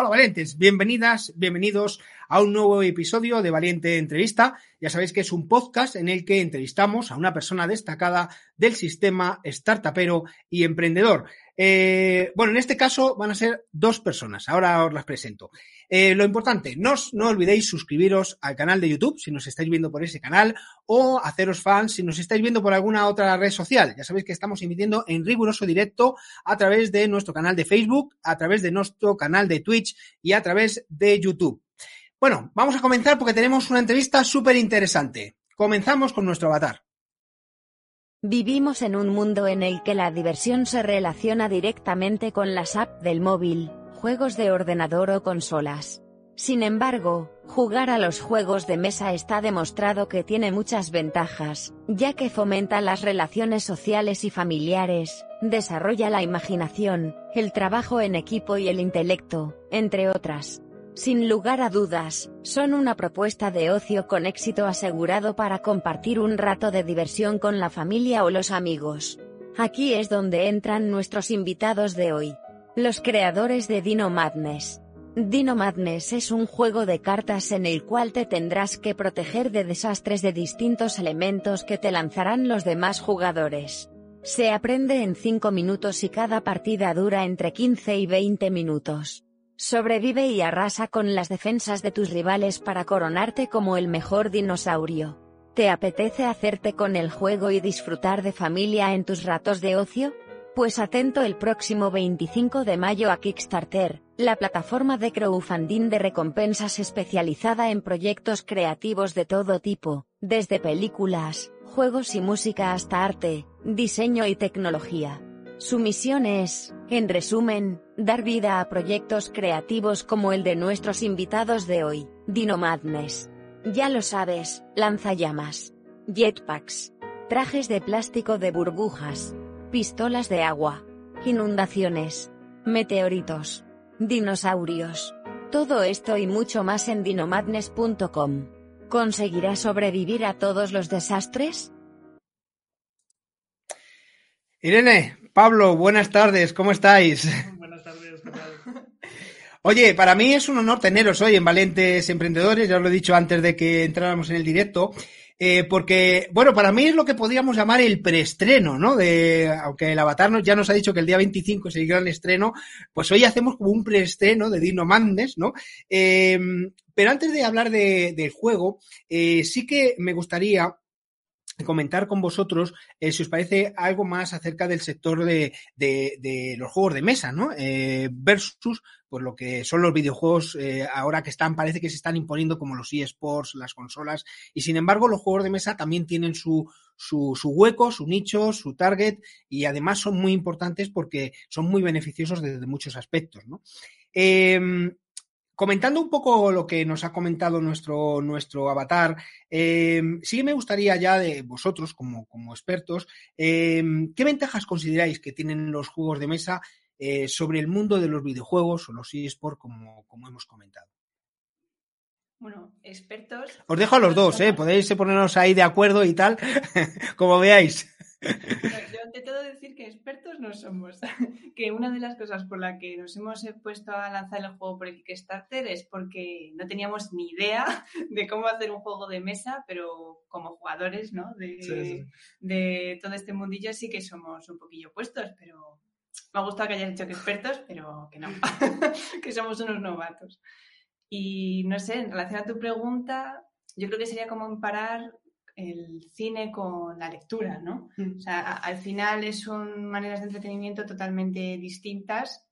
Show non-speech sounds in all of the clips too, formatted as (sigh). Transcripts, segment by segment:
Hola valientes, bienvenidas, bienvenidos a un nuevo episodio de Valiente Entrevista. Ya sabéis que es un podcast en el que entrevistamos a una persona destacada del sistema startupero y emprendedor. Eh, bueno, en este caso van a ser dos personas. Ahora os las presento. Eh, lo importante, no, no olvidéis suscribiros al canal de YouTube si nos estáis viendo por ese canal o haceros fans si nos estáis viendo por alguna otra red social. Ya sabéis que estamos emitiendo en riguroso directo a través de nuestro canal de Facebook, a través de nuestro canal de Twitch y a través de YouTube. Bueno, vamos a comenzar porque tenemos una entrevista súper interesante. Comenzamos con nuestro avatar. Vivimos en un mundo en el que la diversión se relaciona directamente con las apps del móvil, juegos de ordenador o consolas. Sin embargo, jugar a los juegos de mesa está demostrado que tiene muchas ventajas, ya que fomenta las relaciones sociales y familiares, desarrolla la imaginación, el trabajo en equipo y el intelecto, entre otras. Sin lugar a dudas, son una propuesta de ocio con éxito asegurado para compartir un rato de diversión con la familia o los amigos. Aquí es donde entran nuestros invitados de hoy. Los creadores de Dino Madness. Dino Madness es un juego de cartas en el cual te tendrás que proteger de desastres de distintos elementos que te lanzarán los demás jugadores. Se aprende en 5 minutos y cada partida dura entre 15 y 20 minutos. Sobrevive y arrasa con las defensas de tus rivales para coronarte como el mejor dinosaurio. ¿Te apetece hacerte con el juego y disfrutar de familia en tus ratos de ocio? Pues atento el próximo 25 de mayo a Kickstarter, la plataforma de crowdfunding de recompensas especializada en proyectos creativos de todo tipo, desde películas, juegos y música hasta arte, diseño y tecnología. Su misión es, en resumen, dar vida a proyectos creativos como el de nuestros invitados de hoy, Dino Madness. Ya lo sabes, lanzallamas, jetpacks, trajes de plástico de burbujas, pistolas de agua, inundaciones, meteoritos, dinosaurios. Todo esto y mucho más en dinomadness.com. ¿Conseguirá sobrevivir a todos los desastres? Irene, Pablo, buenas tardes, ¿cómo estáis? Buenas tardes, ¿qué tal? Oye, para mí es un honor teneros hoy en Valentes Emprendedores, ya os lo he dicho antes de que entráramos en el directo, eh, porque, bueno, para mí es lo que podríamos llamar el preestreno, ¿no? De, aunque el Avatar nos, ya nos ha dicho que el día 25 es el gran estreno, pues hoy hacemos como un preestreno de Dino Madness, ¿no? Eh, pero antes de hablar de, del juego, eh, sí que me gustaría comentar con vosotros eh, si os parece algo más acerca del sector de, de, los juegos de mesa, ¿no? Eh, versus pues lo que son los videojuegos eh, ahora que están, parece que se están imponiendo como los eSports, las consolas, y sin embargo los juegos de mesa también tienen su, su, su hueco, su nicho, su target, y además son muy importantes porque son muy beneficiosos desde muchos aspectos, ¿no? Comentando un poco lo que nos ha comentado nuestro, nuestro avatar, eh, sí me gustaría ya de vosotros, como, como expertos, eh, ¿qué ventajas consideráis que tienen los juegos de mesa eh, sobre el mundo de los videojuegos o los eSports, como, como hemos comentado? Bueno, expertos. Os dejo a los dos, ¿eh? podéis ponernos ahí de acuerdo y tal, (laughs) como veáis. Yo ante todo decir que expertos no somos. (laughs) que una de las cosas por la que nos hemos puesto a lanzar el juego por el Kickstarter es porque no teníamos ni idea (laughs) de cómo hacer un juego de mesa, pero como jugadores, ¿no? De, Sí, sí. de todo este mundillo sí que somos un poquillo puestos, pero me ha gustado que hayas dicho que expertos, pero que no, (laughs) que somos unos novatos. Y no sé, en relación a tu pregunta, yo creo que sería como comparar el cine con la lectura, ¿no? O sea, a- al final son maneras de entretenimiento totalmente distintas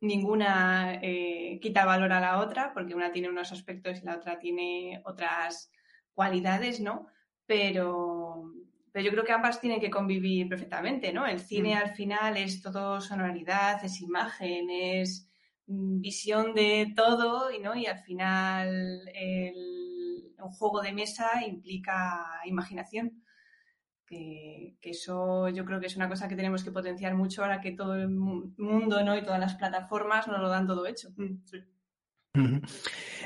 ninguna eh, quita valor a la otra, porque una tiene unos aspectos y la otra tiene otras cualidades, ¿no? Pero, pero yo creo que ambas tienen que convivir perfectamente, ¿no? El cine mm. al final es todo sonoridad, es imagen, es mm, visión de todo, ¿no? Y al final un juego de mesa implica imaginación. Que, eso yo creo que es una cosa que tenemos que potenciar mucho ahora que todo el mundo ¿no? y todas las plataformas nos lo dan todo hecho. Mm,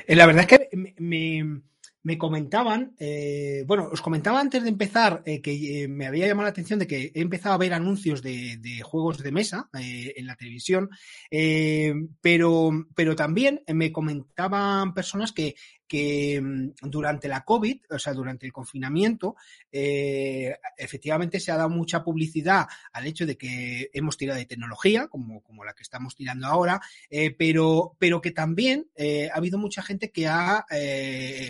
eh, la verdad es que me, me comentaban, eh, bueno, os comentaba antes de empezar eh, que eh, me había llamado la atención de que he empezado a ver anuncios de, juegos de mesa en la televisión, pero, pero también me comentaban personas que que mm, durante la COVID, o sea, durante el confinamiento, eh, efectivamente se ha dado mucha publicidad al hecho de que hemos tirado de tecnología, como, como la que estamos tirando ahora, eh, pero, pero que también eh, ha habido mucha gente que ha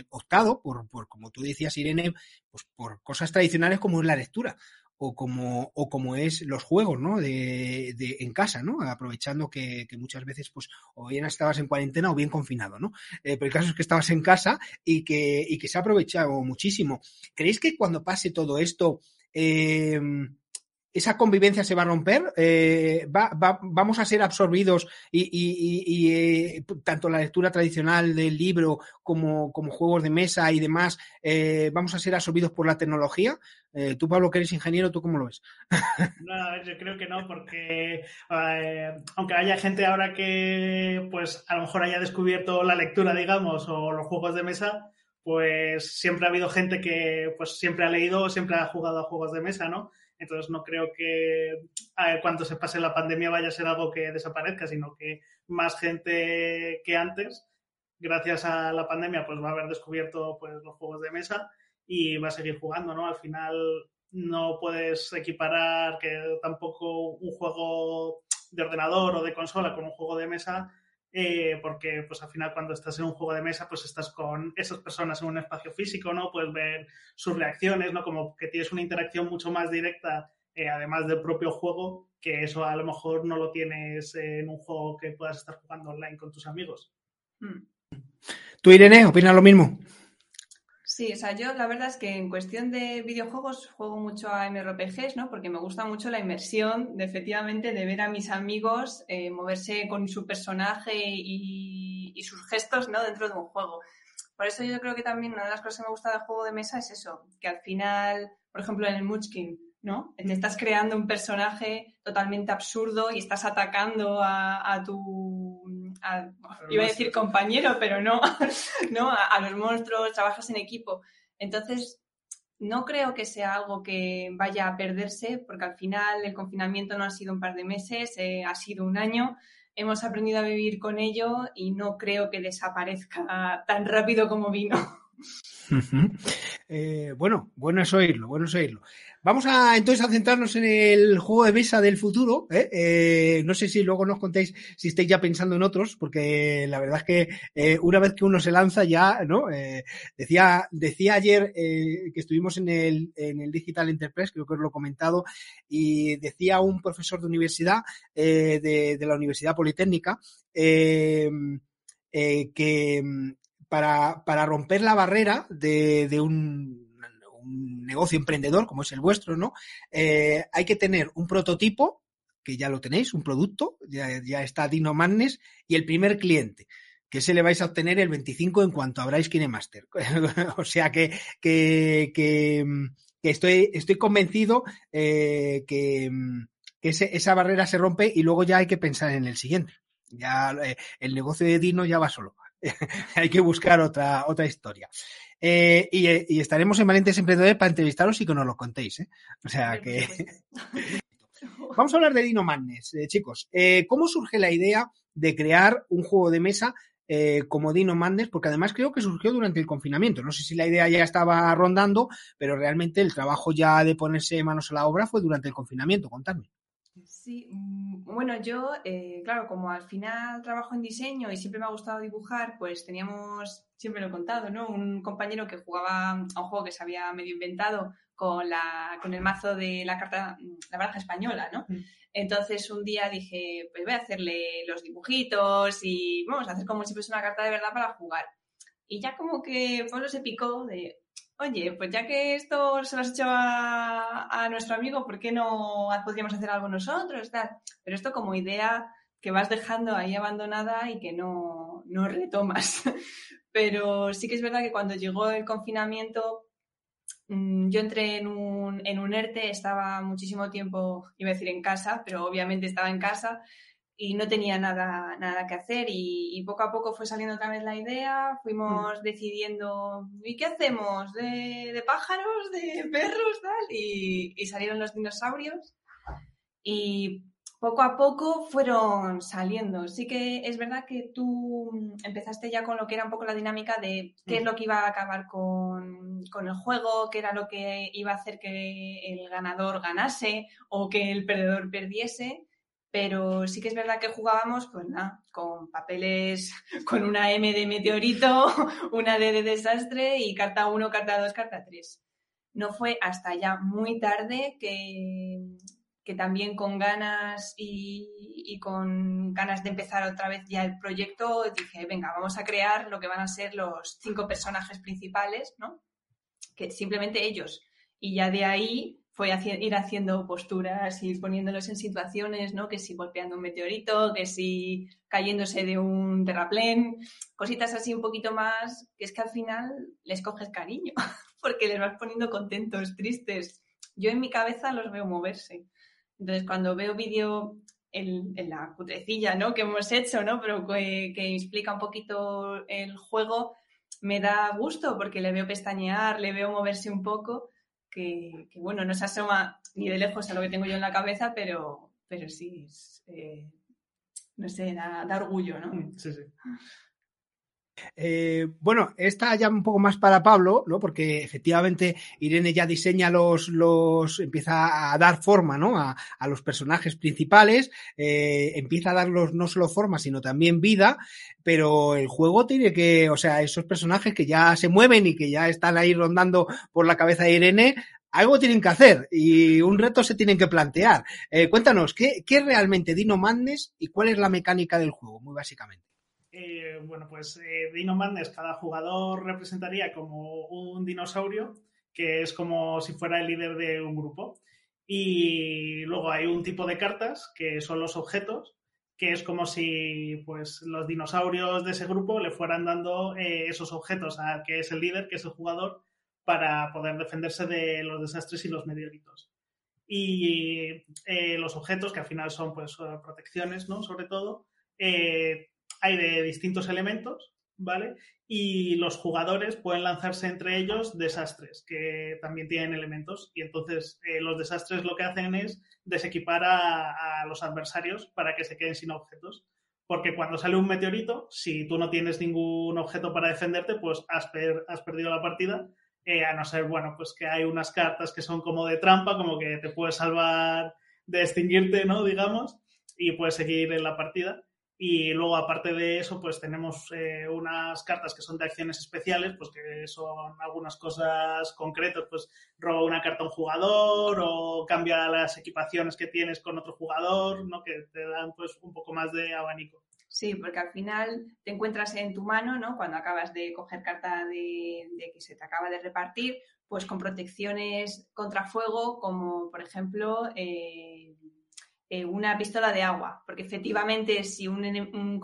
optado por, por, como tú decías, Irene, pues por cosas tradicionales como es la lectura o como, o como es los juegos, ¿no? De, de en casa, ¿no? Aprovechando que, que, muchas veces, pues, o bien estabas en cuarentena o bien confinado, ¿no? Eh, pero el caso es que estabas en casa y que, y que se ha aprovechado muchísimo. ¿Creéis que cuando pase todo esto, eh, esa convivencia se va a romper, eh, va, va, vamos a ser absorbidos y, eh, tanto la lectura tradicional del libro como, como juegos de mesa y demás, eh, vamos a ser absorbidos por la tecnología. Tú, Pablo, que eres ingeniero, ¿tú cómo lo ves? (laughs) no, yo creo que no, porque aunque haya gente ahora que pues a lo mejor haya descubierto la lectura, digamos, o los juegos de mesa, pues siempre ha habido gente que pues siempre ha leído siempre ha jugado a juegos de mesa, ¿no? Entonces no creo que cuando se pase la pandemia vaya a ser algo que desaparezca, sino que más gente que antes, gracias a la pandemia, pues va a haber descubierto pues, los juegos de mesa y va a seguir jugando, ¿no? Al final no puedes equiparar que tampoco un juego de ordenador o de consola con un juego de mesa eh, porque pues al final cuando estás en un juego de mesa pues estás con esas personas en un espacio físico, ¿no? Puedes ver sus reacciones, ¿no? Como que tienes una interacción mucho más directa eh, además del propio juego, que eso a lo mejor no lo tienes en un juego que puedas estar jugando online con tus amigos. Hmm. ¿Tú, Irene, opinas lo mismo? Sí, o sea, yo la verdad es que en cuestión de videojuegos juego mucho a MRPGs, ¿no? Porque me gusta mucho la inmersión de efectivamente de ver a mis amigos eh, moverse con su personaje y, y, sus gestos, ¿no? Dentro de un juego. Por eso yo creo que también una de las cosas que me gusta del juego de mesa es eso, que al final, por ejemplo, en el Munchkin, ¿no? Te estás creando un personaje totalmente absurdo y estás atacando a, a tu iba a decir compañero, pero no, (laughs) no a, los monstruos, trabajas en equipo. Entonces, no creo que sea algo que vaya a perderse, porque al final el confinamiento no ha sido un par de meses, eh, ha sido un año. Hemos aprendido a vivir con ello y no creo que desaparezca tan rápido como vino. eh, bueno, bueno es oírlo, bueno es oírlo. Vamos a entonces a centrarnos en el juego de mesa del futuro. ¿eh? Eh, no sé si luego nos contéis si estáis ya pensando en otros, porque la verdad es que eh, una vez que uno se lanza ya, ¿no? Decía, decía ayer que estuvimos en el, en el Digital Enterprise, creo que os lo he comentado, y decía un profesor de universidad, de, de, la Universidad Politécnica, que para, para romper la barrera de, de un un negocio emprendedor como es el vuestro, ¿no? Eh, hay que tener un prototipo, que ya lo tenéis, un producto, ya, está Dino Madness, y el primer cliente que se le vais a obtener el 25 en cuanto abráis KineMaster. (laughs) o sea que, que, que, estoy, estoy convencido eh, que, ese, esa barrera se rompe y luego ya hay que pensar en el siguiente. Ya eh, el negocio de Dino ya va solo. (laughs) hay que buscar otra, otra historia. Eh, y, y, estaremos en Valientes Emprendedores para entrevistaros y que nos lo contéis. ¿eh? O sea que. (laughs) (laughs) Vamos a hablar de Dino Madness, eh, chicos. Eh, ¿Cómo surge la idea de crear un juego de mesa eh, como Dino Madness? Porque además creo que surgió durante el confinamiento. No sé si la idea ya estaba rondando, pero realmente el trabajo ya de ponerse manos a la obra fue durante el confinamiento. Contadme. Sí, mm, bueno, yo, eh, claro, como al final trabajo en diseño y siempre me ha gustado dibujar, pues teníamos, siempre lo he contado, ¿no? Un compañero que jugaba a un juego que se había medio inventado con, la, con el mazo de la carta, la baraja española, ¿no? Mm. Entonces un día dije, pues voy a hacerle los dibujitos y vamos a hacer como si fuese una carta de verdad para jugar. Y ya como que Pablo se picó de, oye, pues ya que esto se lo has hecho a, nuestro amigo, ¿por qué no podríamos hacer algo nosotros? Tal? Pero esto como idea que vas dejando ahí abandonada y que no, no retomas. (laughs) Pero sí que es verdad que cuando llegó el confinamiento, mm, yo entré en un, en un ERTE, estaba muchísimo tiempo, iba a decir en casa, pero obviamente estaba en casa y no tenía nada, nada que hacer y, y poco a poco fue saliendo otra vez la idea, fuimos decidiendo, ¿y qué hacemos? ¿De, de pájaros? ¿De perros? Tal? Y, y salieron los dinosaurios y poco a poco fueron saliendo. Sí que es verdad que tú empezaste ya con lo que era un poco la dinámica de qué es lo que iba a acabar con, con, el juego, qué era lo que iba a hacer que el ganador ganase o que el perdedor perdiese. Pero sí que es verdad que jugábamos, pues con papeles, (laughs) con una M de meteorito, (laughs) una D de desastre y carta 1, carta 2, carta 3. No fue hasta ya muy tarde que, que también con ganas y, y, con ganas de empezar otra vez ya el proyecto, dije, venga, vamos a crear lo que van a ser los cinco personajes principales, ¿no? Que simplemente ellos. Y ya de ahí fue ir haciendo posturas, ir poniéndolos en situaciones, ¿no? Que si golpeando un meteorito, que si cayéndose de un terraplén, cositas así un poquito más, que es que al final les coges cariño, (laughs) porque les vas poniendo contentos, tristes. Yo en mi cabeza los veo moverse. Entonces, cuando veo vídeo en, la cutrecilla ¿no? que hemos hecho, ¿no? pero que, que, explica un poquito el juego, me da gusto porque le veo pestañear, le veo moverse un poco, que, bueno, no se asoma ni de lejos a lo que tengo yo en la cabeza, pero, pero sí, eh, no sé, da, da, orgullo, ¿no? Sí, sí. Eh, bueno, esta ya un poco más para Pablo, ¿no? Porque efectivamente Irene ya diseña los, los empieza a dar forma, ¿no? A, los personajes principales, eh, empieza a darlos no solo forma, sino también vida, pero el juego tiene que, o sea, esos personajes que ya se mueven y que ya están ahí rondando por la cabeza de Irene, algo tienen que hacer y un reto se tienen que plantear. Eh, cuéntanos, ¿qué, ¿qué realmente Dino Madness y cuál es la mecánica del juego, muy básicamente? Eh, bueno, pues eh, Dino Madness, cada jugador representaría como un dinosaurio, que es como si fuera el líder de un grupo. Y luego hay un tipo de cartas, que son los objetos, que es como si pues, los dinosaurios de ese grupo le fueran dando eh, esos objetos a que es el líder, que es el jugador, para poder defenderse de los desastres y los meteoritos. Y eh, los objetos, que al final son pues, protecciones, ¿no? Sobre todo, eh, hay de distintos elementos, ¿vale? Y los jugadores pueden lanzarse entre ellos desastres, que también tienen elementos. Y entonces eh, los desastres lo que hacen es desequipar a, los adversarios para que se queden sin objetos. Porque cuando sale un meteorito, si tú no tienes ningún objeto para defenderte, pues has perdido la partida. Eh, a no ser, bueno, pues que hay unas cartas que son como de trampa, como que te puedes salvar de extinguirte, ¿no? Digamos, y puedes seguir en la partida. Y luego, aparte de eso, pues tenemos eh, unas cartas que son de acciones especiales, pues que son algunas cosas concretas, pues roba una carta a un jugador o cambia las equipaciones que tienes con otro jugador, ¿no? Que te dan pues un poco más de abanico. Sí, porque al final te encuentras en tu mano, ¿no? Cuando acabas de coger carta de, de que se te acaba de repartir, pues con protecciones contra fuego, como por ejemplo eh, eh, una pistola de agua, porque efectivamente si un, un,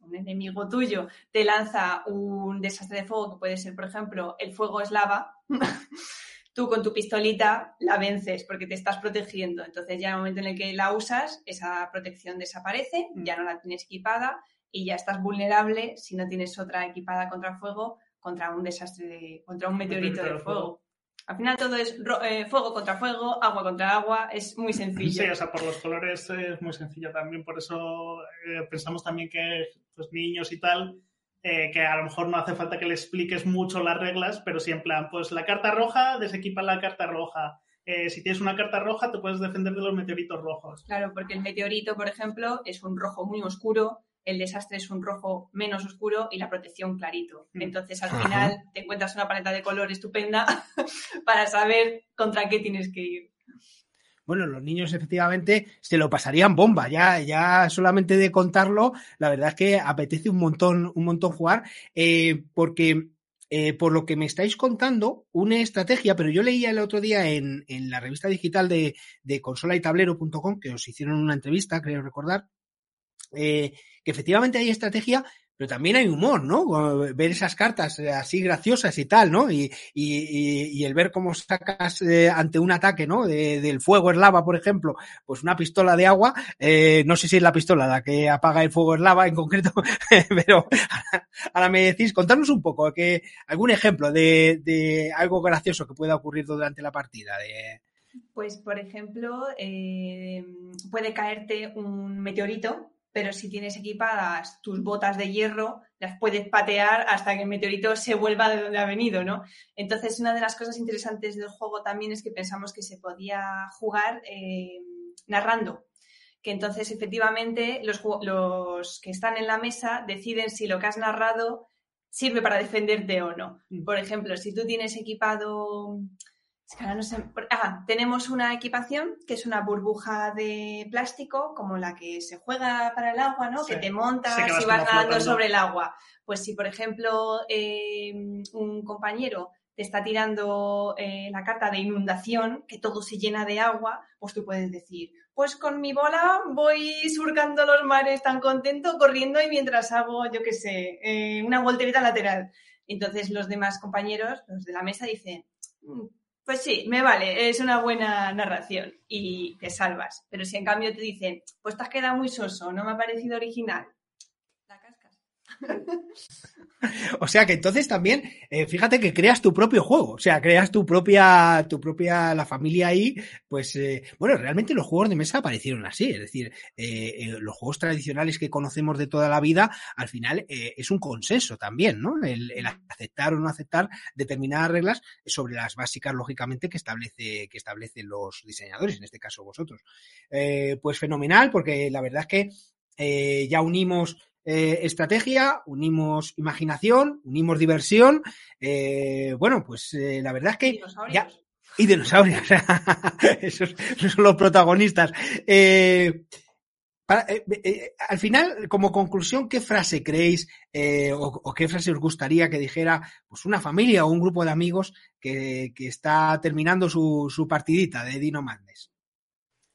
un, enemigo tuyo te lanza un desastre de fuego, que puede ser, por ejemplo, el fuego es lava, (laughs) tú con tu pistolita la vences porque te estás protegiendo. Entonces ya en el momento en el que la usas, esa protección desaparece, ya no la tienes equipada y ya estás vulnerable si no tienes otra equipada contra fuego, contra un desastre, de, contra un meteorito de fuego. Al final todo es eh, fuego contra fuego, agua contra agua, es muy sencillo. Sí, o sea, por los colores es muy sencillo también, por eso eh, pensamos también que pues, niños y tal, eh, que a lo mejor no hace falta que le expliques mucho las reglas, pero sí en plan, pues la carta roja, desequipa la carta roja. Eh, si tienes una carta roja, te puedes defender de los meteoritos rojos. Claro, porque el meteorito, por ejemplo, es un rojo muy oscuro el desastre es un rojo menos oscuro y la protección clarito. Mm. Entonces, al Ajá. final, te encuentras una paleta de color estupenda (laughs) para saber contra qué tienes que ir. Bueno, los niños efectivamente se lo pasarían bomba, ya, ya solamente de contarlo, la verdad es que apetece un montón, un montón jugar, eh, porque eh, por lo que me estáis contando, una estrategia, pero yo leía el otro día en, en la revista digital de, de consola y tablero.com, que os hicieron una entrevista, creo recordar, eh, que efectivamente hay estrategia, pero también hay humor, ¿no? Ver esas cartas eh, así graciosas y tal, ¿no? Y, el ver cómo sacas eh, ante un ataque, ¿no? De, del fuego es lava, por ejemplo, pues una pistola de agua, no sé si es la pistola la que apaga el fuego es lava en concreto, (laughs) pero (laughs) ahora me decís, contarnos un poco, que algún ejemplo de, algo gracioso que pueda ocurrir durante la partida. Pues, por ejemplo, puede caerte un meteorito pero si tienes equipadas tus botas de hierro, las puedes patear hasta que el meteorito se vuelva de donde ha venido, ¿no? Entonces, una de las cosas interesantes del juego también es que pensamos que se podía jugar eh, narrando. Que entonces, efectivamente, los, los que están en la mesa deciden si lo que has narrado sirve para defenderte o no. Por ejemplo, si tú tienes equipado es que ahora no sé. Ah, tenemos una equipación que es una burbuja de plástico, como la que se juega para el agua, ¿no? Sí. Que te montas sí, que y vas nadando sobre el agua. Pues si, por ejemplo, eh, un compañero te está tirando eh, la carta de inundación, que todo se llena de agua, pues tú puedes decir, pues con mi bola voy surcando los mares tan contento, corriendo y mientras hago, yo qué sé, eh, una voltereta lateral. Entonces los demás compañeros, los de la mesa, dicen, pues sí, me vale, es una buena narración y te salvas. Pero si en cambio te dicen, pues te has quedado muy soso, no me ha parecido original. (laughs) O sea que entonces también, eh, fíjate que creas tu propio juego, o sea, creas tu propia, tu propia, la familia ahí, pues, eh, bueno, realmente los juegos de mesa aparecieron así, es decir, eh, los juegos tradicionales que conocemos de toda la vida, al final es un consenso también, ¿no? El, el, aceptar o no aceptar determinadas reglas sobre las básicas, lógicamente, que establece, que establecen los diseñadores, en este caso vosotros. Pues fenomenal, porque la verdad es que ya unimos eh, estrategia, unimos imaginación, unimos diversión. Eh, bueno, pues eh, la verdad es que ya. Y dinosaurios. (laughs) esos, esos, son los protagonistas. Eh, Para, al final, como conclusión, ¿qué frase creéis o, o, qué frase os gustaría que dijera pues una familia o un grupo de amigos que, que está terminando su, su partidita de Dino Madness?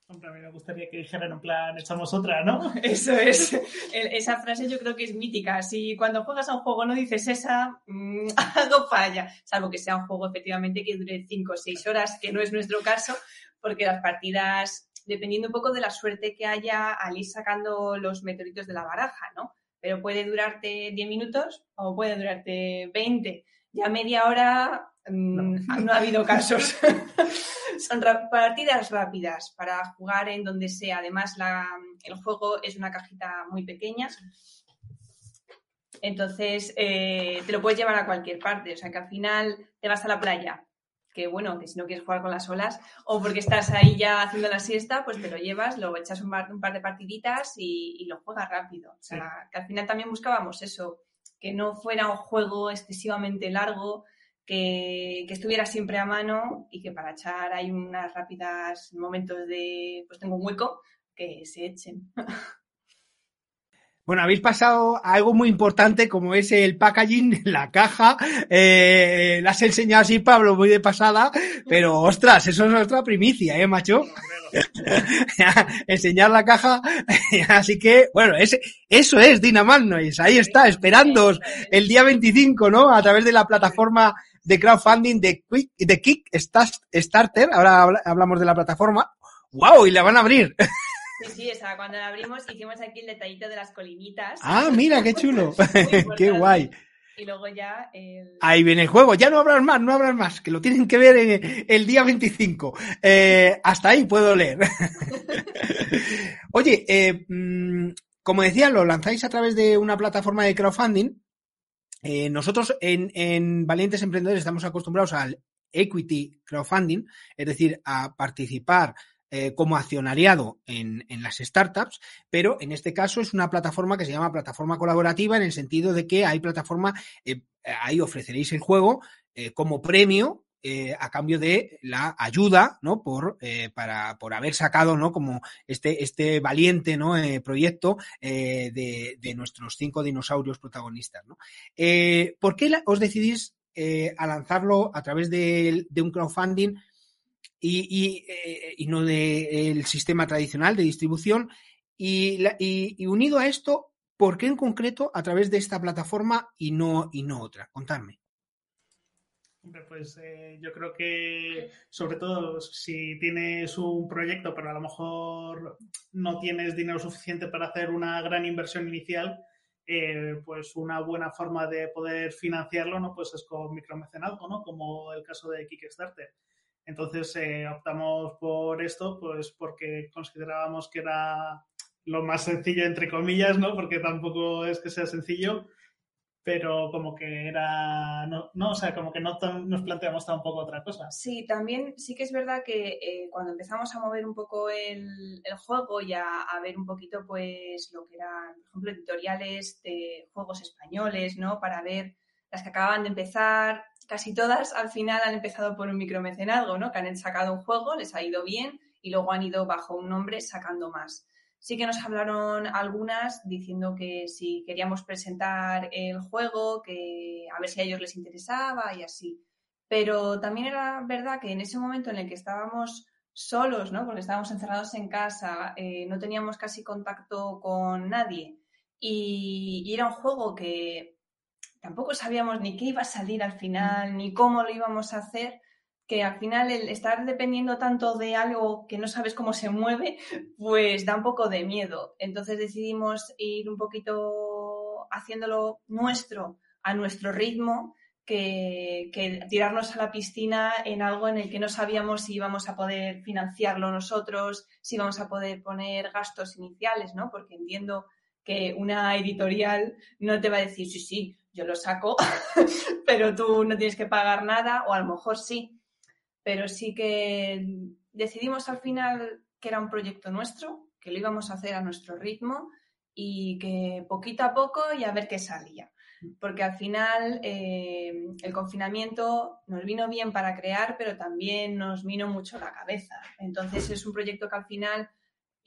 Hombre, a mí me gustaría que dijeran en plan, echamos otra, ¿no? (laughs) Eso es. Esa frase yo creo que es mítica. Si cuando juegas a un juego no dices esa, mmm, (laughs) algo falla. Salvo que sea un juego efectivamente que dure 5 o 6 horas, que no es nuestro caso, porque las partidas, dependiendo un poco de la suerte que haya al ir sacando los meteoritos de la baraja, ¿no? Pero puede durarte 10 minutos o puede durarte 20. Ya media hora no, (laughs) no ha habido casos. (laughs) Son partidas rápidas para jugar en donde sea. Además, la, el juego es una cajita muy pequeña. Entonces, eh, te lo puedes llevar a cualquier parte. O sea, que al final te vas a la playa. Que bueno, que si no quieres jugar con las olas, o porque estás ahí ya haciendo la siesta, pues te lo llevas, lo echas un par, un par de partiditas y, y, lo juegas rápido. O sea, sí. que al final también buscábamos eso, que no fuera un juego excesivamente largo, que, que, estuviera siempre a mano y que para echar hay unas rápidas momentos de, pues tengo un hueco, que se echen. Bueno, habéis pasado a algo muy importante como es el packaging, la caja. Eh, la has enseñado así, Pablo, muy de pasada, pero ostras, eso es otra primicia, ¿eh, macho? (laughs) Enseñar la caja. (laughs) así que, bueno, ese, eso es Dynamite Noise. Ahí está, esperándoos el día 25, ¿no? A través de la plataforma de crowdfunding de, Quick, de Kickstarter. Ahora hablamos de la plataforma. ¡Wow! Y la van a abrir. (laughs) Sí, sí, o sea, cuando la abrimos hicimos aquí el detallito de las colinitas. Ah, mira, qué chulo. (laughs) (laughs) qué guay. Y luego ya. El... Ahí viene el juego. Ya no habrás más, no habrás más. Que lo tienen que ver en el día 25. Eh, hasta ahí puedo leer. Oye, eh, como decía, lo lanzáis a través de una plataforma de crowdfunding. Eh, nosotros en, en Valientes Emprendedores estamos acostumbrados al equity crowdfunding, es decir, a participar eh, como accionariado en, las startups, pero en este caso es una plataforma que se llama plataforma colaborativa en el sentido de que hay plataforma, eh, ahí ofreceréis el juego como premio eh, a cambio de la ayuda, ¿no? Por, eh, para, por haber sacado, ¿no? Como este, este valiente, ¿no? Eh, proyecto de, de, nuestros cinco dinosaurios protagonistas, ¿no? ¿Por qué os decidís a lanzarlo a través de, de un crowdfunding y, y, no del sistema tradicional de distribución? Y, y, unido a esto, ¿por qué en concreto a través de esta plataforma y no, y no otra? Contadme. Pues eh, yo creo que, sobre todo, si tienes un proyecto, pero a lo mejor no tienes dinero suficiente para hacer una gran inversión inicial, eh, pues una buena forma de poder financiarlo, ¿no? Pues es con micromecenazgo, ¿no? Como el caso de Kickstarter. Entonces eh, optamos por esto, pues porque considerábamos que era lo más sencillo, entre comillas, ¿no? Porque tampoco es que sea sencillo pero como que era, no, no o sea, como que no nos planteamos tampoco otra cosa. Sí, también sí que es verdad que eh, cuando empezamos a mover un poco el, el juego y a, ver un poquito pues lo que eran, por ejemplo, editoriales de juegos españoles, ¿no? Para ver las que acaban de empezar, casi todas al final han empezado por un micromecenazgo, ¿no? Que han sacado un juego, les ha ido bien y luego han ido bajo un nombre sacando más. Sí que nos hablaron algunas diciendo que si queríamos presentar el juego, que a ver si a ellos les interesaba y así. Pero también era verdad que en ese momento en el que estábamos solos, ¿no? Porque estábamos encerrados en casa, eh, no teníamos casi contacto con nadie. Y, y, era un juego que tampoco sabíamos ni qué iba a salir al final, ni cómo lo íbamos a hacer que al final el estar dependiendo tanto de algo que no sabes cómo se mueve, pues da un poco de miedo. Entonces decidimos ir un poquito haciéndolo nuestro, a nuestro ritmo, que, tirarnos a la piscina en algo en el que no sabíamos si íbamos a poder financiarlo nosotros, si íbamos a poder poner gastos iniciales, ¿no? Porque entiendo que una editorial no te va a decir, sí, sí, yo lo saco, (laughs) pero tú no tienes que pagar nada, o a lo mejor sí, pero sí que decidimos al final que era un proyecto nuestro, que lo íbamos a hacer a nuestro ritmo y que poquito a poco y a ver qué salía. Porque al final eh, el confinamiento nos vino bien para crear, pero también nos vino mucho la cabeza. Entonces es un proyecto que al final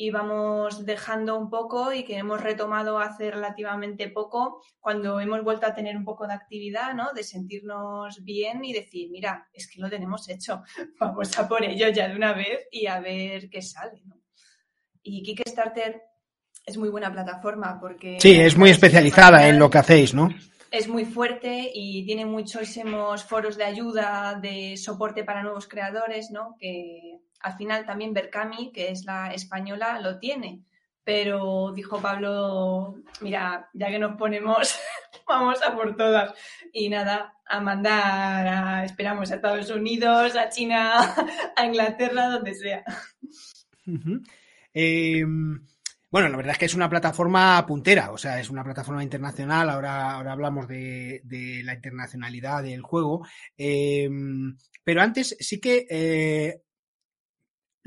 íbamos dejando un poco y que hemos retomado hace relativamente poco cuando hemos vuelto a tener un poco de actividad, ¿no? De sentirnos bien y decir, mira, es que lo tenemos hecho, (laughs) vamos a por ello ya de una vez y a ver qué sale, ¿no? Y Kickstarter es muy buena plataforma porque... Sí, es muy especializada en lo que hacéis, ¿no? Es muy fuerte y tiene muchísimos foros de ayuda, de soporte para nuevos creadores, ¿no? Que al final también Berkami, que es la española, lo tiene. Pero dijo Pablo, mira, ya que nos ponemos, (laughs) vamos a por todas. Y nada, a mandar, a, esperamos a Estados Unidos, a China, (laughs) a Inglaterra, donde sea. Em, bueno, la verdad es que es una plataforma puntera, o sea, es una plataforma internacional. Ahora, ahora hablamos de, la internacionalidad del juego. Em, pero antes sí que eh,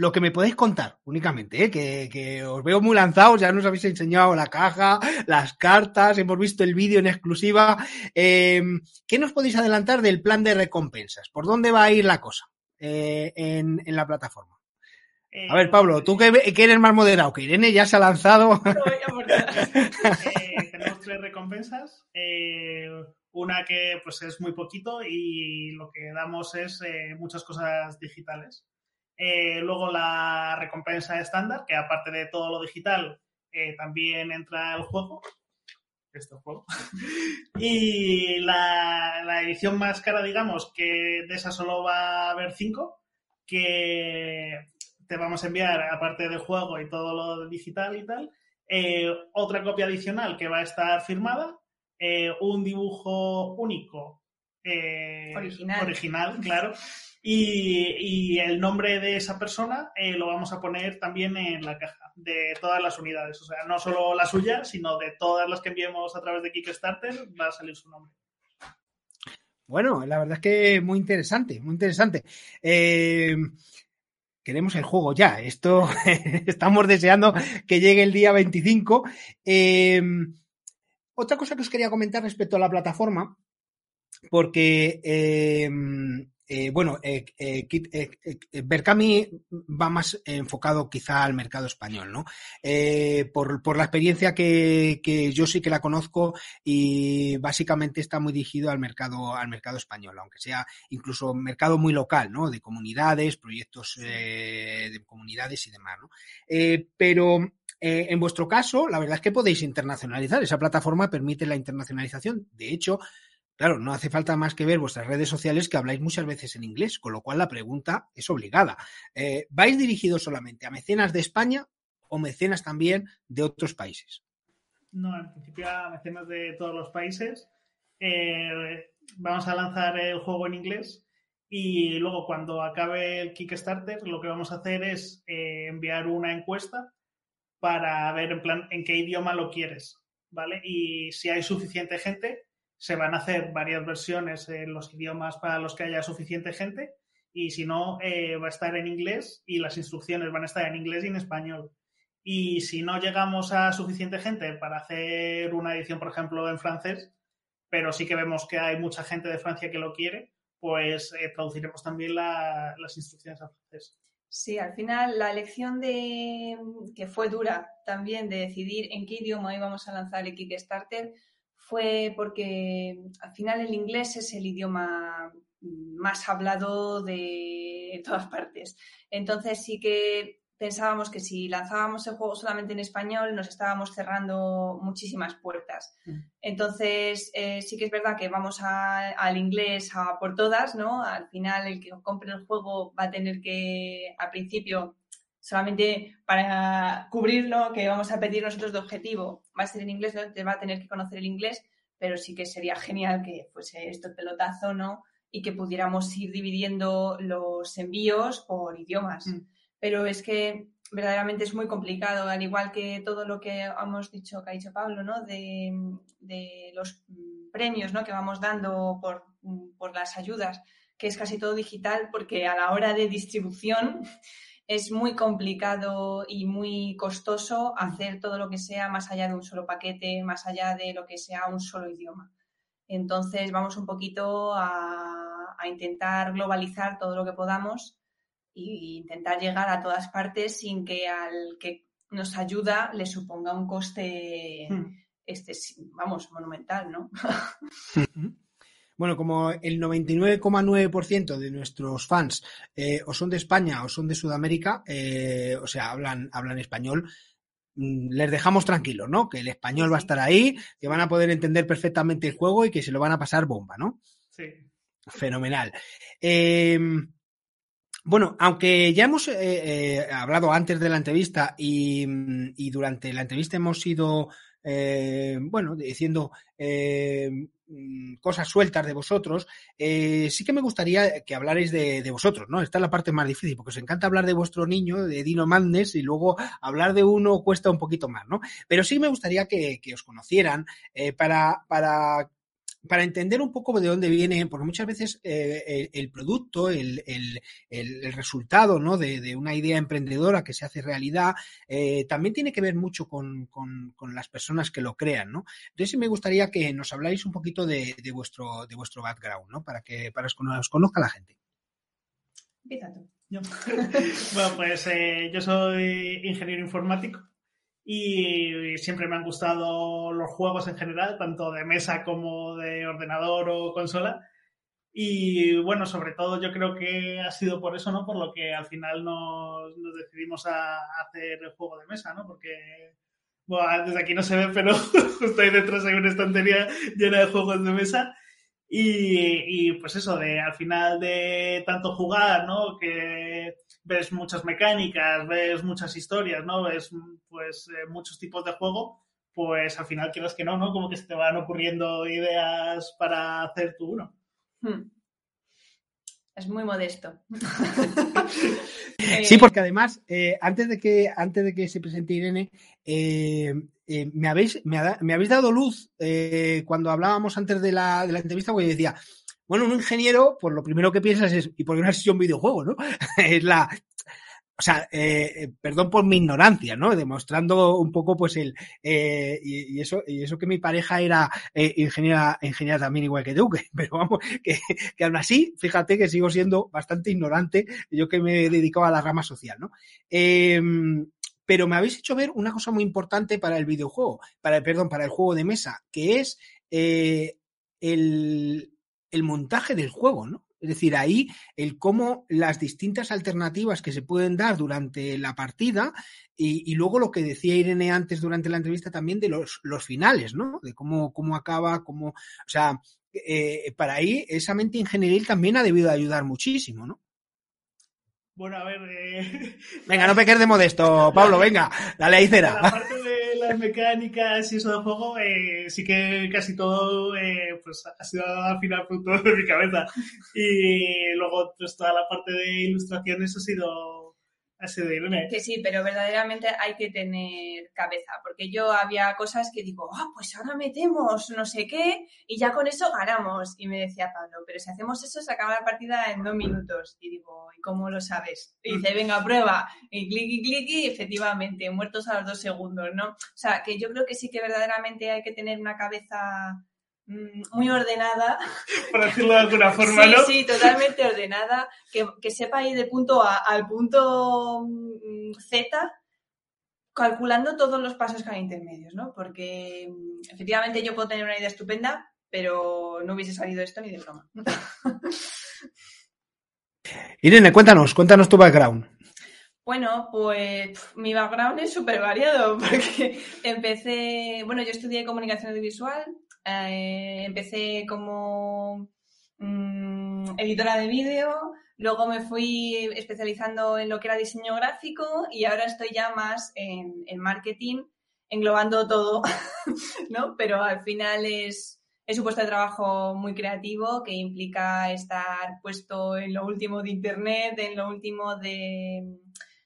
lo que me podéis contar únicamente, ¿eh? que, os veo muy lanzados, ya nos habéis enseñado la caja, las cartas, hemos visto el vídeo en exclusiva. Em, ¿Qué nos podéis adelantar del plan de recompensas? ¿Por dónde va a ir la cosa eh, en, la plataforma? A ver, Pablo, tú que, eres más moderado, que Irene ya se ha lanzado. (laughs) Eh, tenemos tres recompensas. una que pues es muy poquito y lo que damos es muchas cosas digitales. Eh, luego la recompensa estándar, que aparte de todo lo digital, eh, también entra el juego. Este juego. (laughs) y la, edición más cara, digamos, que de esa solo va a haber cinco, que te vamos a enviar, aparte del juego y todo lo digital y tal, eh, otra copia adicional que va a estar firmada, un dibujo único. original. Original, claro. Y, el nombre de esa persona eh, lo vamos a poner también en la caja de todas las unidades. O sea, no solo la suya, sino de todas las que enviemos a través de Kickstarter, va a salir su nombre. Bueno, la verdad es que muy interesante, muy interesante. Eh, queremos el juego ya. Esto (laughs) estamos deseando que llegue el día 25. Em, otra cosa que os quería comentar respecto a la plataforma, porque eh, bueno, eh, eh, Berkami va más enfocado quizá al mercado español, ¿no? Por, la experiencia que, yo sí que la conozco y básicamente está muy dirigido al mercado, al mercado español, aunque sea incluso mercado muy local, ¿no? De comunidades, proyectos de comunidades y demás, ¿no? pero en vuestro caso, la verdad es que podéis internacionalizar. Esa plataforma permite la internacionalización. De hecho, Claro, no hace falta más que ver vuestras redes sociales que habláis muchas veces en inglés, con lo cual la pregunta es obligada. Eh, ¿Vais dirigidos solamente a mecenas de España o mecenas también de otros países? No, en principio a mecenas de todos los países. Eh, vamos a lanzar el juego en inglés y luego cuando acabe el Kickstarter lo que vamos a hacer es eh, enviar una encuesta para ver en plan en qué idioma lo quieres, ¿vale? Y si hay suficiente gente, se van a hacer varias versiones en los idiomas para los que haya suficiente gente y si no, eh, va a estar en inglés y las instrucciones van a estar en inglés y en español. Y si no llegamos a suficiente gente para hacer una edición, por ejemplo, en francés, pero sí que vemos que hay mucha gente de Francia que lo quiere, pues eh, traduciremos también las instrucciones a francés. Sí, al final la elección de que fue dura también de decidir en qué idioma íbamos a lanzar el Kickstarter fue porque al final el inglés es el idioma más hablado de todas partes. Entonces sí que pensábamos que si lanzábamos el juego solamente en español nos estábamos cerrando muchísimas puertas. Mm. Entonces eh, sí que es verdad que vamos al inglés a por todas, ¿no? Al final el que compre el juego va a tener que, al principio, solamente para cubrir lo que vamos a pedir nosotros de objetivo va a ser en inglés, ¿no? te va a tener que conocer el inglés, pero sí que sería genial que fuese esto el pelotazo, ¿no? Y que pudiéramos ir dividiendo los envíos por idiomas. Mm. Pero es que verdaderamente es muy complicado, al igual que todo lo que hemos dicho, que ha dicho Pablo, ¿no? De, de los premios, ¿no? Que vamos dando por, por las ayudas, que es casi todo digital, porque a la hora de distribución es muy complicado y muy costoso hacer todo lo que sea más allá de un solo paquete, más allá de lo que sea un solo idioma. Entonces vamos un poquito a, intentar globalizar todo lo que podamos e intentar llegar a todas partes sin que al que nos ayuda le suponga un coste, este, vamos, monumental, ¿no? (laughs) (laughs) Bueno, como el 99,9% de nuestros fans eh, o son de España o son de Sudamérica, eh, o sea, hablan, hablan español, mm, les dejamos tranquilos, ¿no? Que el español va a estar ahí, que van a poder entender perfectamente el juego y que se lo van a pasar bomba, ¿no? Sí. Fenomenal. Em, bueno, aunque ya hemos eh, hablado antes de la entrevista y, y, durante la entrevista hemos ido, bueno, diciendo Mm, cosas sueltas de vosotros, eh, sí que me gustaría que hablarais de, vosotros, ¿no? Esta es la parte más difícil, porque os encanta hablar de vuestro niño, de Dino Madness, y luego hablar de uno cuesta un poquito más, ¿no? Pero sí me gustaría que, os conocieran eh, para, para para entender un poco de dónde viene, porque muchas veces eh, el, producto, el, resultado ¿no? de, una idea emprendedora que se hace realidad, eh, también tiene que ver mucho con, las personas que lo crean. ¿no? Entonces sí me gustaría que nos habláis un poquito de, vuestro, de vuestro background, ¿no? para que para que os conozca la gente. Empieza tú. (laughs) bueno, pues eh, yo soy ingeniero informático y siempre me han gustado los juegos en general, tanto de mesa como de ordenador o consola. Y bueno, sobre todo yo creo que ha sido por eso, ¿no? Por lo que al final nos, decidimos a, hacer el juego de mesa, ¿no? Porque, bueno, desde aquí no se ve, pero (laughs) justo ahí detrás hay una estantería llena de juegos de mesa. Y, y, pues eso, de al final de tanto jugar, ¿no? Que ves muchas mecánicas, ves muchas historias, ¿no? Ves pues eh, muchos tipos de juego, pues al final quieras que no, ¿no? Como que se te van ocurriendo ideas para hacer tú uno. Hmm. Es muy modesto. (laughs) (laughs) sí, porque además, eh, antes, de que, antes de que se presente Irene, eh, me, habéis, me, habéis dado luz cuando hablábamos antes de la, de la entrevista, porque decía, bueno, un ingeniero, pues lo primero que piensas es, ¿y por qué no has hecho un videojuego, no? (laughs) es la. o sea, eh, perdón por mi ignorancia, ¿no? Demostrando un poco, pues, el, eh, y, eso, y eso que mi pareja era eh, ingeniera, ingeniera también igual que tú, (laughs) pero vamos, que, que aún así, fíjate que sigo siendo bastante ignorante, yo que me he dedicado a la rama social, ¿no? Pero me habéis hecho ver una cosa muy importante para el videojuego, para el, perdón, para el juego de mesa, que es eh, el, el montaje del juego, ¿no? Es decir, ahí el cómo las distintas alternativas que se pueden dar durante la partida y, y, luego lo que decía Irene antes durante la entrevista también de los, los finales, ¿no? De cómo, cómo acaba, cómo, o sea, eh, para ahí esa mente ingenieril también ha debido ayudar muchísimo, ¿no? Bueno, a ver. Eh... (laughs) Venga, no peques de modesto, Pablo, venga, dale ahí cera. La parte de las mecánicas y eso de juego, eh, sí que casi todo eh, pues ha sido al final fruto de (laughs) mi cabeza. Y luego, pues toda la parte de ilustraciones ha sido ha sido Irene. Que sí, pero verdaderamente hay que tener cabeza, porque yo había cosas que digo, ah, oh, pues ahora metemos no sé qué y ya con eso ganamos. Y me decía Pablo, pero si hacemos eso se acaba la partida en dos minutos. Y digo, ¿y cómo lo sabes? Y dice, venga, prueba. Y clic y clic y efectivamente, muertos a los dos segundos, ¿no? O sea, que yo creo que sí que verdaderamente hay que tener una cabeza muy ordenada. (laughs) Por decirlo de alguna forma, sí, ¿no? Sí, totalmente ordenada, que, que, sepa ir de punto A al punto Z, calculando todos los pasos que hay intermedios, ¿no? Porque efectivamente yo puedo tener una idea estupenda, pero no hubiese salido esto ni de broma. (laughs) Irene, cuéntanos, cuéntanos tu background. Bueno, pues mi background es súper variado (laughs) porque empecé, bueno, yo estudié comunicación audiovisual, eh, empecé como mmm, editora de vídeo, luego me fui especializando en lo que era diseño gráfico y ahora estoy ya más en, en marketing, englobando todo, (laughs) ¿no? Pero al final es, es un puesto de trabajo muy creativo que implica estar puesto en lo último de Internet, en lo último de,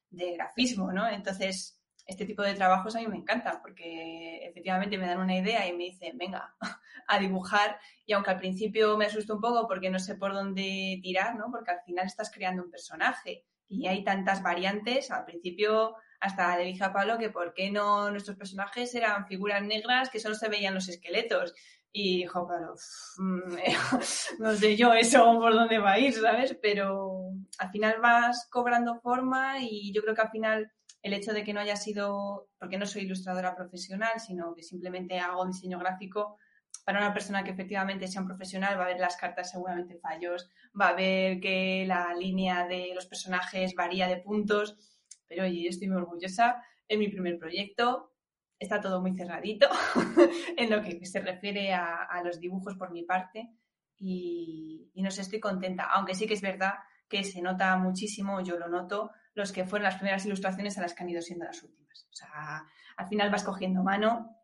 de grafismo, ¿no? Entonces, este tipo de trabajos a mí me encanta porque efectivamente me dan una idea y me dicen, venga, (laughs) a dibujar. Y aunque al principio me asusto un poco porque no sé por dónde tirar, ¿no? Porque al final estás creando un personaje y hay tantas variantes. Al principio hasta le dije a Pablo que por qué no nuestros personajes eran figuras negras que solo se veían los esqueletos. Y dijo, Pablo, (laughs) no sé yo eso por dónde va a ir, ¿sabes? Pero al final vas cobrando forma y yo creo que al final el hecho de que no haya sido, porque no soy ilustradora profesional, sino que simplemente hago diseño gráfico, para una persona que efectivamente sea un profesional va a ver las cartas seguramente fallos, va a ver que la línea de los personajes varía de puntos, pero oye, yo estoy muy orgullosa, es mi primer proyecto, está todo muy cerradito (laughs) en lo que se refiere a, a, los dibujos por mi parte y, y no sé, estoy contenta, aunque sí que es verdad que se nota muchísimo, yo lo noto, los que fueron las primeras ilustraciones a las que han ido siendo las últimas. O sea, al final vas cogiendo mano,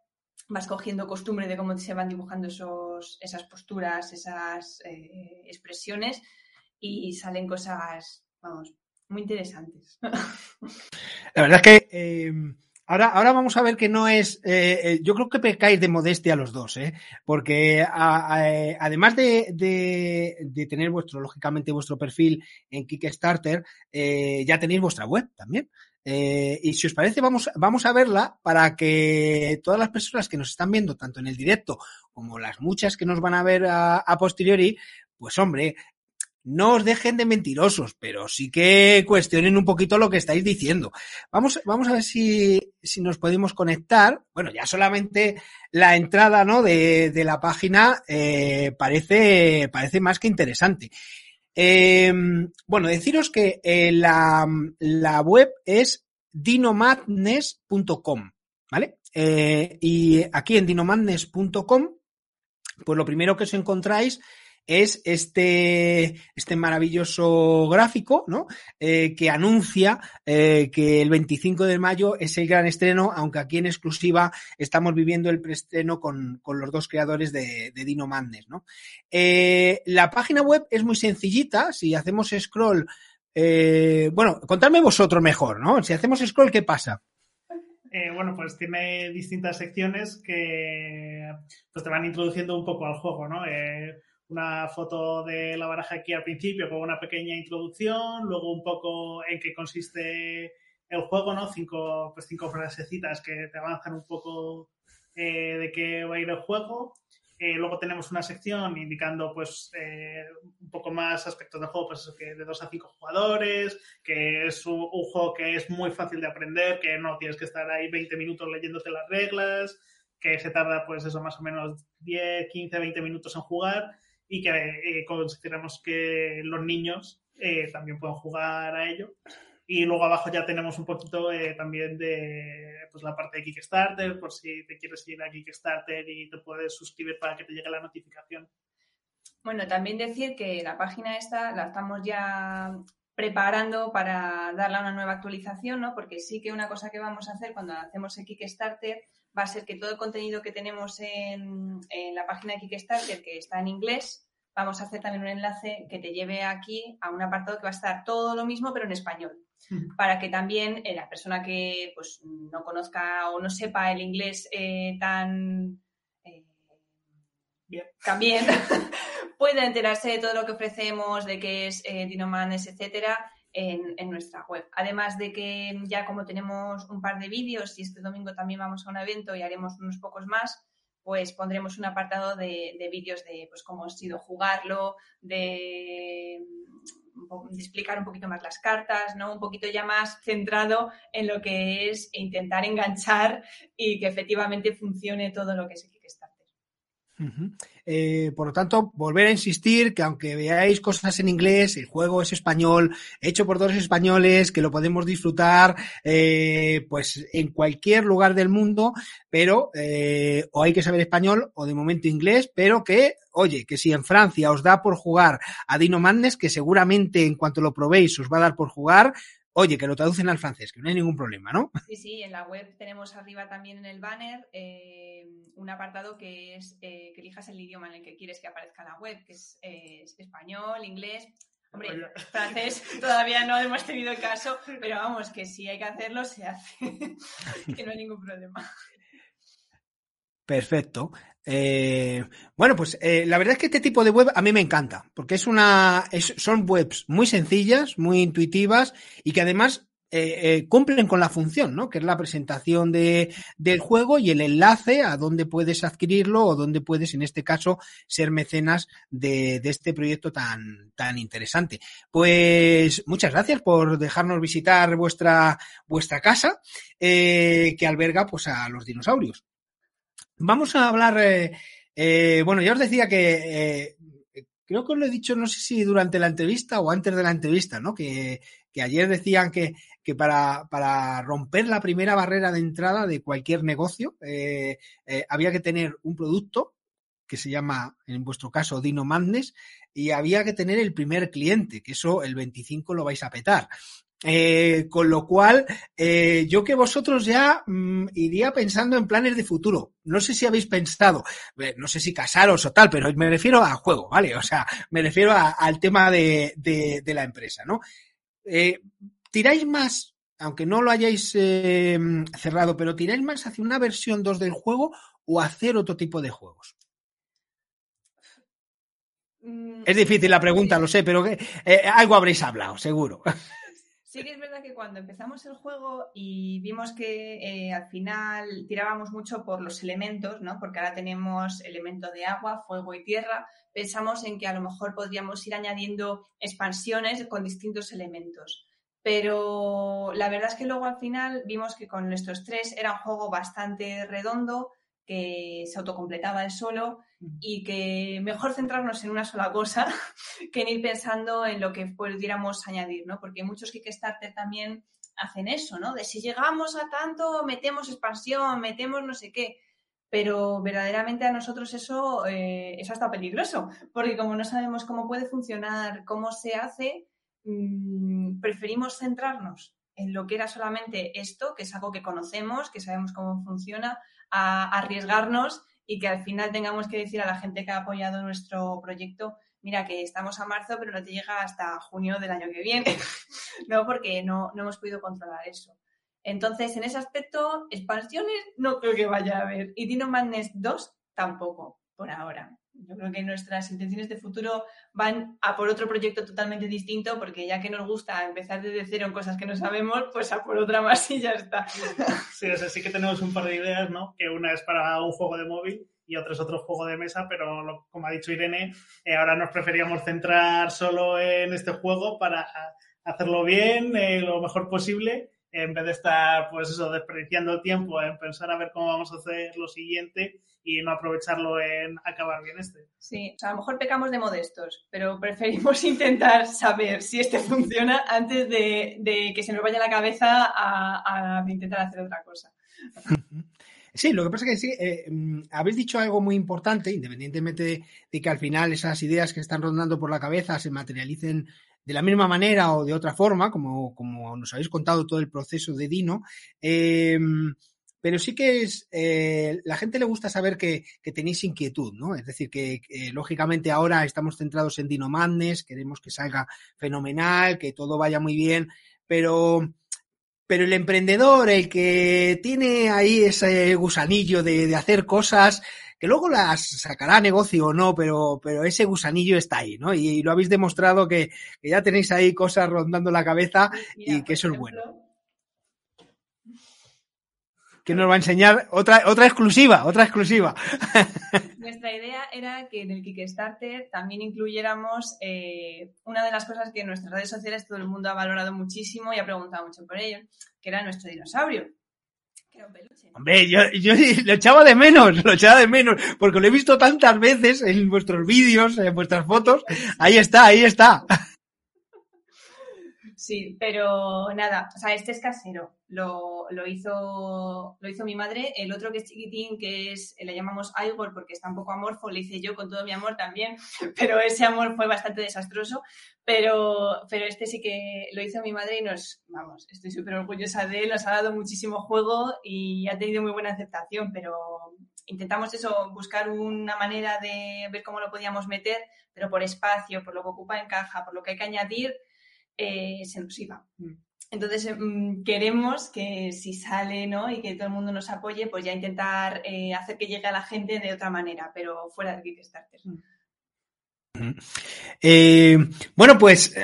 vas cogiendo costumbre de cómo se van dibujando esos, esas posturas, esas eh, expresiones y salen cosas, vamos, muy interesantes. (laughs) La verdad es que eh, ahora, ahora vamos a ver que no es, eh, yo creo que pecáis de modestia los dos, ¿eh? porque a, a, además de, de, de, tener vuestro, lógicamente, vuestro perfil en Kickstarter, eh, ya tenéis vuestra web también. Eh, y si os parece, vamos, vamos a verla para que todas las personas que nos están viendo, tanto en el directo como las muchas que nos van a ver a posteriori, pues hombre, no os dejen de mentirosos, pero sí que cuestionen un poquito lo que estáis diciendo. Vamos, vamos a ver si, si nos podemos conectar. Bueno, ya solamente la entrada ¿no? de, de la página eh, parece, parece más que interesante. Eh, bueno, deciros que eh, la, la, web es dinomadness.com, ¿vale? Eh, y aquí en dinomadness.com, pues lo primero que os encontráis es este, este maravilloso gráfico, ¿no? Eh, que anuncia eh, que el 25 de mayo es el gran estreno, aunque aquí en exclusiva estamos viviendo el preestreno con, con los dos creadores de, Dino Madness, ¿no? Eh, la página web es muy sencillita, si hacemos scroll, bueno, contadme vosotros mejor, ¿no? Si hacemos scroll, ¿qué pasa? Bueno, pues tiene distintas secciones que pues te van introduciendo un poco al juego, ¿no? Una foto de la baraja aquí al principio con una pequeña introducción, luego un poco en qué consiste el juego, ¿no? Cinco, pues cinco frasecitas que te avanzan un poco eh, de qué va a ir el juego. Eh, luego tenemos una sección indicando pues eh, un poco más aspectos del juego, pues de dos a cinco jugadores, que es un, juego que es muy fácil de aprender, que no tienes que estar ahí 20 minutos leyéndote las reglas, que se tarda pues eso más o menos 10, 15, 20 minutos en jugar y que eh, consideramos que los niños también pueden jugar a ello. Y luego abajo ya tenemos un poquito eh, también de pues, la parte de Kickstarter, por si te quieres ir a Kickstarter y te puedes suscribir para que te llegue la notificación. Bueno, también decir que la página esta la estamos ya preparando para darle una nueva actualización, ¿no? Porque sí que una cosa que vamos a hacer cuando hacemos el Kickstarter va a ser que todo el contenido que tenemos en, en la página de Kickstarter, que está en inglés, vamos a hacer también un enlace que te lleve aquí a un apartado que va a estar todo lo mismo, pero en español. Para que también eh, la persona que pues, no conozca o no sepa el inglés eh, tan eh, bien, también (laughs) pueda enterarse de todo lo que ofrecemos, de qué es Dinomanes, etcétera, en, nuestra web. Además de que ya como tenemos un par de vídeos y este domingo también vamos a un evento y haremos unos pocos más, pues pondremos un apartado de, de vídeos de pues cómo ha sido jugarlo, de de explicar un poquito más las cartas, ¿no? Un poquito ya más centrado en lo que es intentar enganchar y que efectivamente funcione todo lo que Eh, por lo tanto, volver a insistir que aunque veáis cosas en inglés, el juego es español, hecho por dos españoles, que lo podemos disfrutar eh, pues en cualquier lugar del mundo, pero eh, o hay que saber español o de momento inglés, pero que, oye, que si en Francia os da por jugar a Dino Madness, que seguramente en cuanto lo probéis os va a dar por jugar, oye, que lo traducen al francés, que no hay ningún problema, ¿no? (laughs) Sí, sí, en la web tenemos arriba también en el banner eh, un apartado que es eh, que elijas el idioma en el que quieres que aparezca la web, que es, eh, español, inglés. Hombre, francés (laughs) todavía no hemos tenido el caso, pero vamos, que si hay que hacerlo, se hace, (laughs) que no hay ningún problema. Perfecto. Eh, bueno, pues eh, la verdad es que este tipo de web a mí me encanta, porque es una, es, son webs muy sencillas, muy intuitivas y que además eh, eh, cumplen con la función, ¿no? Que es la presentación de, del juego y el enlace a dónde puedes adquirirlo o dónde puedes, en este caso, ser mecenas de, de este proyecto tan, tan interesante. Pues muchas gracias por dejarnos visitar vuestra, vuestra casa, eh, que alberga pues a los dinosaurios. Vamos a hablar, eh, eh, bueno, ya os decía que eh, creo que os lo he dicho, no sé si durante la entrevista o antes de la entrevista, ¿no? Que, ayer decían que, para, romper la primera barrera de entrada de cualquier negocio eh, eh, había que tener un producto que se llama, en vuestro caso, Dino Madness, y había que tener el primer cliente, que eso el 25 lo vais a petar. Eh, con lo cual, eh, yo que vosotros ya mmm, iría pensando en planes de futuro. No sé si habéis pensado, eh, no sé si casaros o tal, pero me refiero a juego, ¿vale? O sea, me refiero a, al tema de, de, de, la empresa, ¿no? Eh, ¿Tiráis más, aunque no lo hayáis cerrado, pero tiráis más hacia una versión 2 del juego o hacer otro tipo de juegos? Mm, es difícil la pregunta, lo sé, pero algo habréis hablado, seguro. (laughs) Sí que es verdad que cuando empezamos el juego y vimos que eh, al final tirábamos mucho por los elementos, ¿no? Porque ahora tenemos elemento de agua, fuego y tierra, pensamos en que a lo mejor podríamos ir añadiendo expansiones con distintos elementos. Pero la verdad es que luego al final vimos que con nuestros tres era un juego bastante redondo, que se autocompletaba el solo y que mejor centrarnos en una sola cosa (laughs) que en ir pensando en lo que pudiéramos añadir, ¿no? Porque muchos Kickstarter también hacen eso, ¿no? De si llegamos a tanto, metemos expansión, metemos no sé qué. Pero verdaderamente a nosotros eso, eh, eso está peligroso, (laughs) porque como no sabemos cómo puede funcionar, cómo se hace, mmm, preferimos centrarnos en lo que era solamente esto, que es algo que conocemos, que sabemos cómo funciona, a arriesgarnos y que al final tengamos que decir a la gente que ha apoyado nuestro proyecto, mira que estamos a marzo, pero no te llega hasta junio del año que viene, (laughs) ¿no? Porque no, no hemos podido controlar eso. Entonces, en ese aspecto, expansiones no creo que vaya a haber. Y Dino Madness 2 tampoco, por ahora. Yo creo que nuestras intenciones de futuro van a por otro proyecto totalmente distinto, porque ya que nos gusta empezar desde cero en cosas que no sabemos, pues a por otra más y ya está. Sí, o sea, sí que tenemos un par de ideas, ¿no? Que una es para un juego de móvil y otra es otro juego de mesa, pero como ha dicho Irene, eh, ahora nos preferíamos centrar solo en este juego para hacerlo bien, eh, lo mejor posible en vez de estar, pues eso, desperdiciando el tiempo en pensar a ver cómo vamos a hacer lo siguiente y no aprovecharlo en acabar bien este. Sí, o sea, a lo mejor pecamos de modestos, pero preferimos (laughs) intentar saber si este funciona antes de, que se nos vaya la cabeza a, intentar hacer otra cosa. (laughs) Sí, lo que pasa es que sí, eh, mm, habéis dicho algo muy importante, independientemente de, que al final esas ideas que están rondando por la cabeza se materialicen de la misma manera o de otra forma, como, como nos habéis contado todo el proceso de Dino. Eh, pero sí que es, eh, la gente le gusta saber que, tenéis inquietud, ¿no? Es decir, que, lógicamente ahora estamos centrados en Dino Madness, queremos que salga fenomenal, que todo vaya muy bien, pero, pero el emprendedor, el que tiene ahí ese gusanillo de, de hacer cosas, que luego las sacará negocio o no, pero, pero ese gusanillo está ahí, ¿no? Y, lo habéis demostrado que, ya tenéis ahí cosas rondando la cabeza y que eso es bueno. ¿Quién nos va a enseñar otra, otra exclusiva, otra exclusiva. (laughs) Nuestra idea era que en el Kickstarter también incluyéramos eh, una de las cosas que en nuestras redes sociales todo el mundo ha valorado muchísimo y ha preguntado mucho por ello, que era nuestro dinosaurio. Hombre, yo, yo, lo echaba de menos, (laughs) lo echaba de menos, porque lo he visto tantas veces en vuestros vídeos, en vuestras fotos. Ahí está, ahí está. Sí, pero nada, o sea, este es casero. Lo, lo, hizo, lo hizo mi madre. El otro que es chiquitín, que es, le llamamos Igor porque está un poco amorfo, le hice yo con todo mi amor también, (laughs) pero ese amor fue bastante desastroso. Pero, pero este sí que lo hizo mi madre y nos, vamos, estoy súper orgullosa de él, nos ha dado muchísimo juego y ha tenido muy buena aceptación, pero intentamos eso, buscar una manera de ver cómo lo podíamos meter, pero por espacio, por lo que ocupa en caja, por lo que hay que añadir eh, se nos iba. Mm. Entonces, mm, queremos que si sale ¿no? y que todo el mundo nos apoye, pues ya intentar eh, hacer que llegue a la gente de otra manera, pero fuera de Kickstarter. Mm. Eh, bueno, pues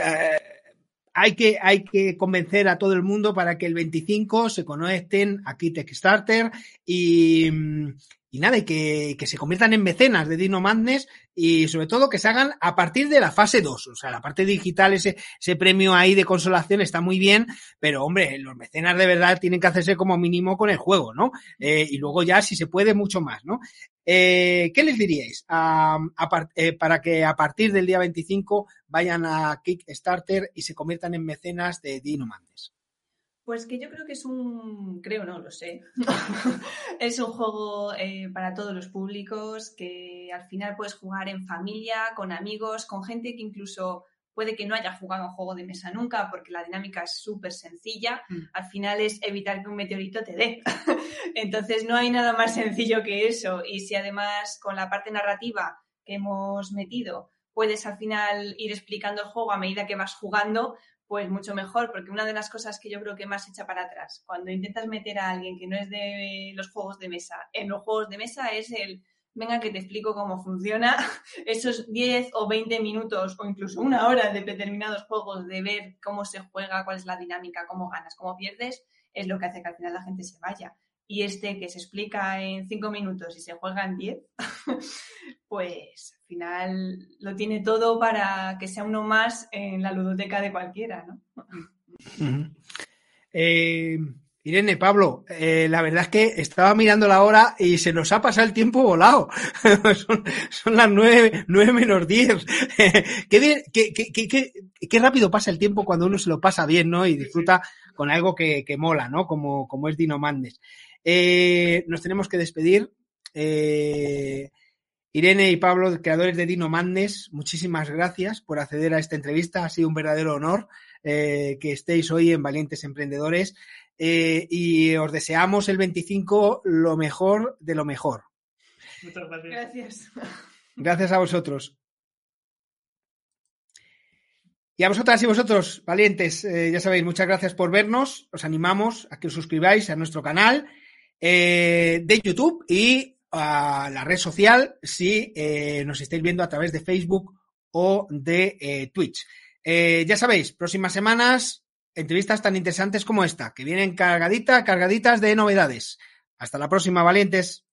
hay, que, hay que convencer a todo el mundo para que el 25 se conecten a Kickstarter y, y nada, y que, que, se conviertan en mecenas de Dino Madness y sobre todo que se hagan a partir de la fase 2. O sea, la parte digital, ese, ese premio ahí de consolación está muy bien, pero hombre, los mecenas de verdad tienen que hacerse como mínimo con el juego, ¿no? Eh, y luego ya, si se puede, mucho más, ¿no? Eh, ¿Qué les diríais eh, para que a partir del día 25 vayan a Kickstarter y se conviertan en mecenas de Dino Madness? Pues que yo creo que es un, creo no, lo sé, (laughs) (laughs) es un juego eh, para todos los públicos que al final puedes jugar en familia, con amigos, con gente que incluso puede que no haya jugado un juego de mesa nunca porque la dinámica es súper sencilla. Mm. Al final es evitar que un meteorito te dé. (laughs) Entonces no hay nada más sencillo que eso. Y si además con la parte narrativa que hemos metido puedes al final ir explicando el juego a medida que vas jugando, pues mucho mejor, porque una de las cosas que yo creo que más echa para atrás, cuando intentas meter a alguien que no es de los juegos de mesa en los juegos de mesa, es el, venga que te explico cómo funciona, (laughs) esos 10 o 20 minutos o incluso una hora de determinados juegos, de ver cómo se juega, cuál es la dinámica, cómo ganas, cómo pierdes, es lo que hace que al final la gente se vaya. Y este que se explica en 5 minutos y se juega en 10, (laughs) pues final lo tiene todo para que sea uno más en la ludoteca de cualquiera, ¿no? Eh, Irene, Pablo, eh, la verdad es que estaba mirando la hora y se nos ha pasado el tiempo volado. (laughs) son, las nueve, nueve menos diez. (laughs) qué, qué, rápido pasa el tiempo cuando uno se lo pasa bien, ¿no? Y disfruta con algo que, mola, ¿no? Como, como es Dino Mandes. Eh, nos tenemos que despedir. Eh, Irene y Pablo, creadores de Dino Mandes, muchísimas gracias por acceder a esta entrevista. Ha sido un verdadero honor eh, que estéis hoy en Valientes Emprendedores eh, y os deseamos el 25 lo mejor de lo mejor. Muchas gracias. Gracias a vosotros. Y a vosotras y vosotros, valientes, eh, ya sabéis, muchas gracias por vernos. Os animamos a que os suscribáis a nuestro canal de YouTube y a la red social si eh, nos estáis viendo a través de Facebook o de eh, Twitch. Eh, ya sabéis, próximas semanas, entrevistas tan interesantes como esta, que vienen cargaditas, cargaditas de novedades. Hasta la próxima, valientes.